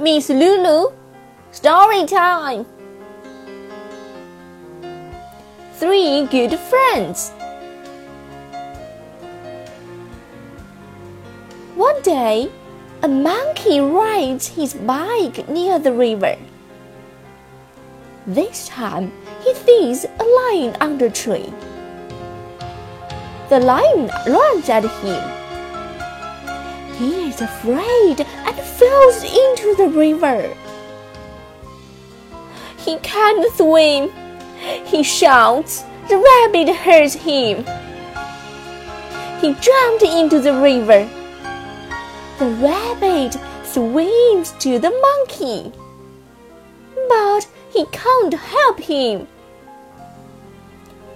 Miss Lulu, story time. Three good friends. One day, a monkey rides his bike near the river. This time, he sees a lion under a tree. The lion runs at him. He is afraid and falls into the river. He can't swim. He shouts. The rabbit hurts him. He jumped into the river. The rabbit swims to the monkey. But he can't help him.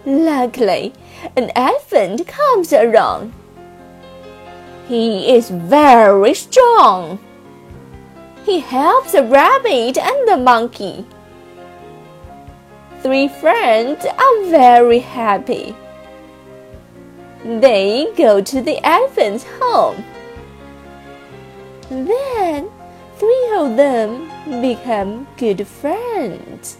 Luckily, an elephant comes around. He is very strong. He helps the rabbit and the monkey. Three friends are very happy. They go to the elephant's home. Then, three of them become good friends.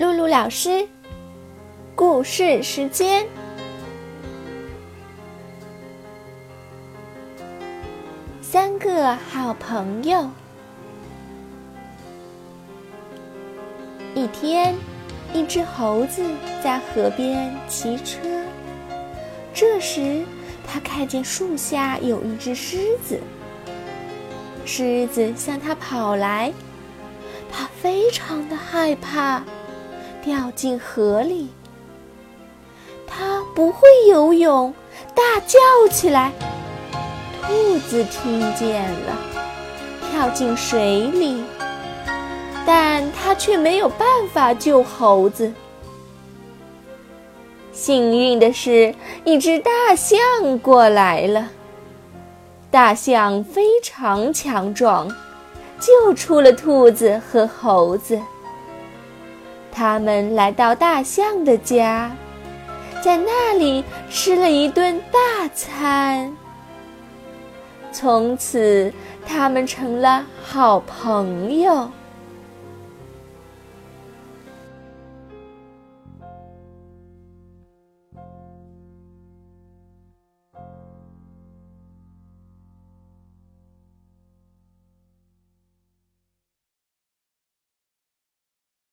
露露老师，故事时间。三个好朋友。一天，一只猴子在河边骑车，这时他看见树下有一只狮子。狮子向他跑来，他非常的害怕。掉进河里，他不会游泳，大叫起来。兔子听见了，跳进水里，但它却没有办法救猴子。幸运的是，一只大象过来了。大象非常强壮，救出了兔子和猴子。他们来到大象的家，在那里吃了一顿大餐。从此，他们成了好朋友。